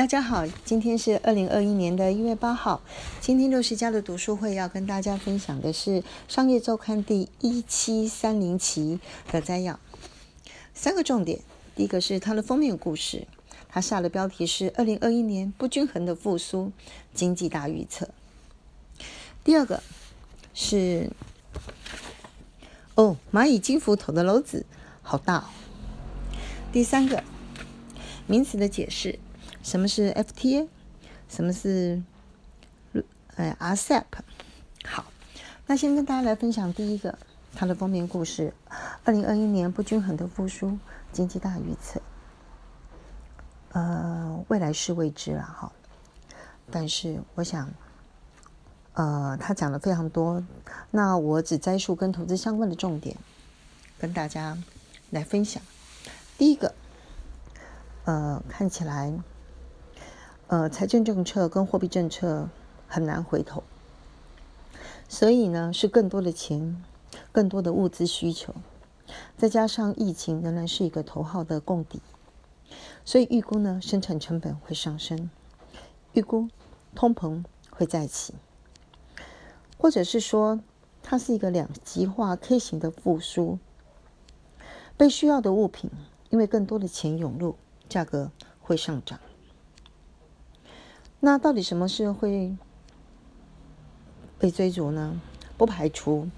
大家好，今天是二零二一年的一月八号。今天六十家的读书会要跟大家分享的是《商业周刊》第一七三零期的摘要。三个重点，第一个是它的封面故事，它下的标题是“二零二一年不均衡的复苏，经济大预测”。第二个是哦，蚂蚁金服投的篓子好大哦。第三个名词的解释。什么是 FTA？什么是呃 RCEP？好，那先跟大家来分享第一个它的封面故事：二零二一年不均衡的复苏，经济大预测。呃，未来是未知了哈，但是我想，呃，他讲了非常多，那我只摘述跟投资相关的重点，跟大家来分享。第一个，呃，看起来。呃，财政政策跟货币政策很难回头，所以呢，是更多的钱、更多的物资需求，再加上疫情仍然是一个头号的供底，所以预估呢，生产成本会上升，预估通膨会再起，或者是说，它是一个两极化 K 型的复苏，被需要的物品因为更多的钱涌入，价格会上涨。那到底什么是会被追逐呢？不排除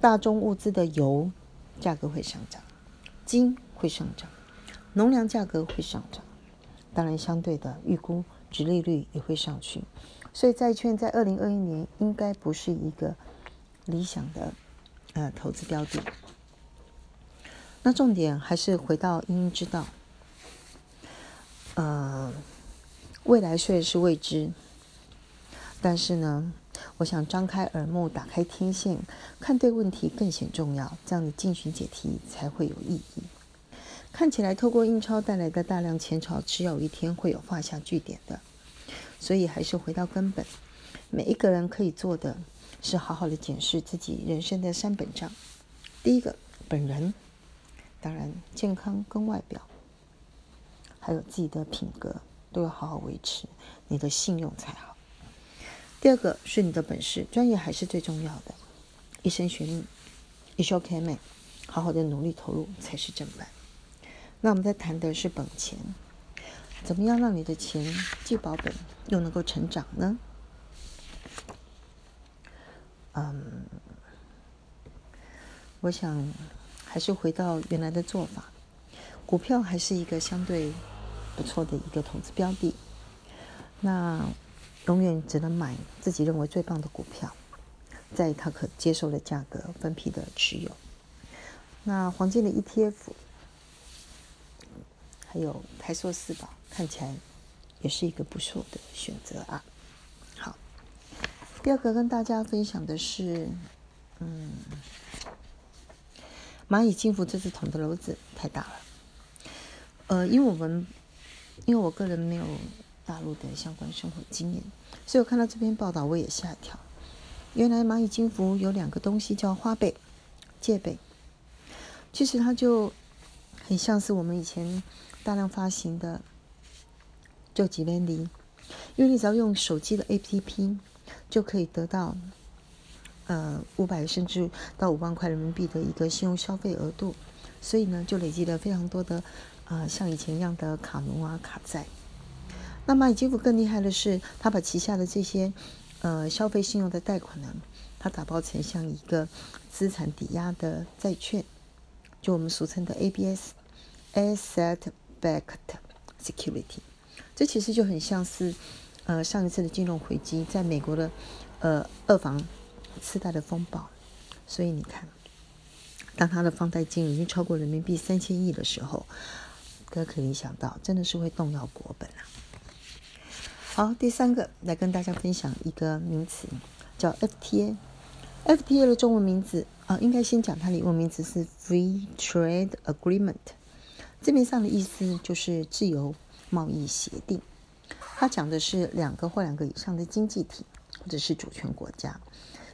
大宗物资的油价格会上涨，金会上涨，农粮价格会上涨，当然相对的预估值利率也会上去，所以债券在二零二一年应该不是一个理想的呃投资标的。那重点还是回到因因之道，呃。未来虽然是未知，但是呢，我想张开耳目，打开天线，看对问题更显重要。这样的进行解题才会有意义。看起来，透过印钞带来的大量钱钞，迟有一天会有画下句点的。所以，还是回到根本，每一个人可以做的是好好的检视自己人生的三本账。第一个，本人，当然健康跟外表，还有自己的品格。都要好好维持你的信用才好。第二个是你的本事，专业还是最重要的。一生学命，一生懸命，好好的努力投入才是正本。那我们在谈的是本钱，怎么样让你的钱既保本又能够成长呢？嗯，我想还是回到原来的做法，股票还是一个相对。不错的一个投资标的，那永远只能买自己认为最棒的股票，在它可接受的价格分批的持有。那黄金的 ETF，还有台硕四宝，看起来也是一个不错的选择啊。好，第二个跟大家分享的是，嗯，蚂蚁金服这只桶的篓子太大了，呃，因为我们。因为我个人没有大陆的相关生活经验，所以我看到这篇报道我也吓一跳。原来蚂蚁金服有两个东西叫花呗、借呗，其实它就很像是我们以前大量发行的救济 v 利，因为你只要用手机的 APP 就可以得到呃五百甚至到五万块人民币的一个信用消费额度，所以呢就累积了非常多的。啊，像以前一样的卡奴啊、卡债。那蚂蚁金服更厉害的是，他把旗下的这些呃消费信用的贷款呢，它打包成像一个资产抵押的债券，就我们俗称的 ABS（Asset-Backed Security）。这其实就很像是呃上一次的金融危机，在美国的呃二房次贷的风暴。所以你看，当它的放贷金额已经超过人民币三千亿的时候。哥可以想到，真的是会动摇国本啊！好，第三个来跟大家分享一个名词，叫 FTA。FTA 的中文名字啊，应该先讲它的英文名字是 Free Trade Agreement。字面上的意思就是自由贸易协定。它讲的是两个或两个以上的经济体或者是主权国家，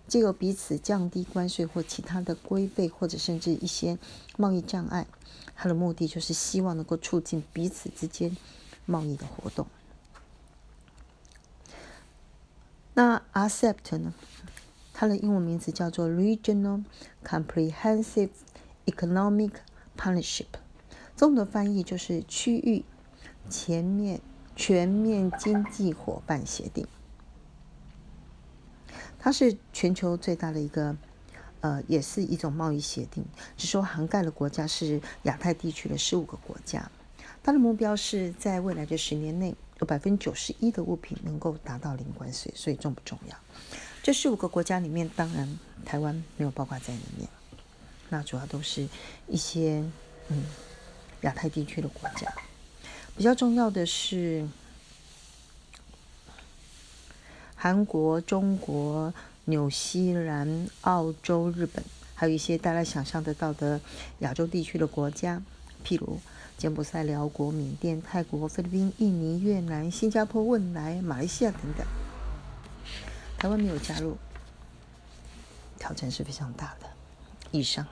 借由彼此降低关税或其他的规费，或者甚至一些贸易障碍。它的目的就是希望能够促进彼此之间贸易的活动。那 RCEP 呢？它的英文名字叫做 Regional Comprehensive Economic Partnership，中文翻译就是区域全面全面经济伙伴协定。它是全球最大的一个，呃，也是一种贸易协定，只说涵盖的国家是亚太地区的十五个国家。它的目标是在未来的十年内，有百分之九十一的物品能够达到零关税，所以重不重要？这十五个国家里面，当然台湾没有包括在里面。那主要都是一些嗯亚太地区的国家。比较重要的是韩国、中国、纽西兰、澳洲、日本，还有一些大家想象得到的亚洲地区的国家，譬如柬埔寨、辽国、缅甸、泰国、菲律宾、印尼、越南、新加坡、汶莱、马来西亚等等。台湾没有加入，挑战是非常大的。以上。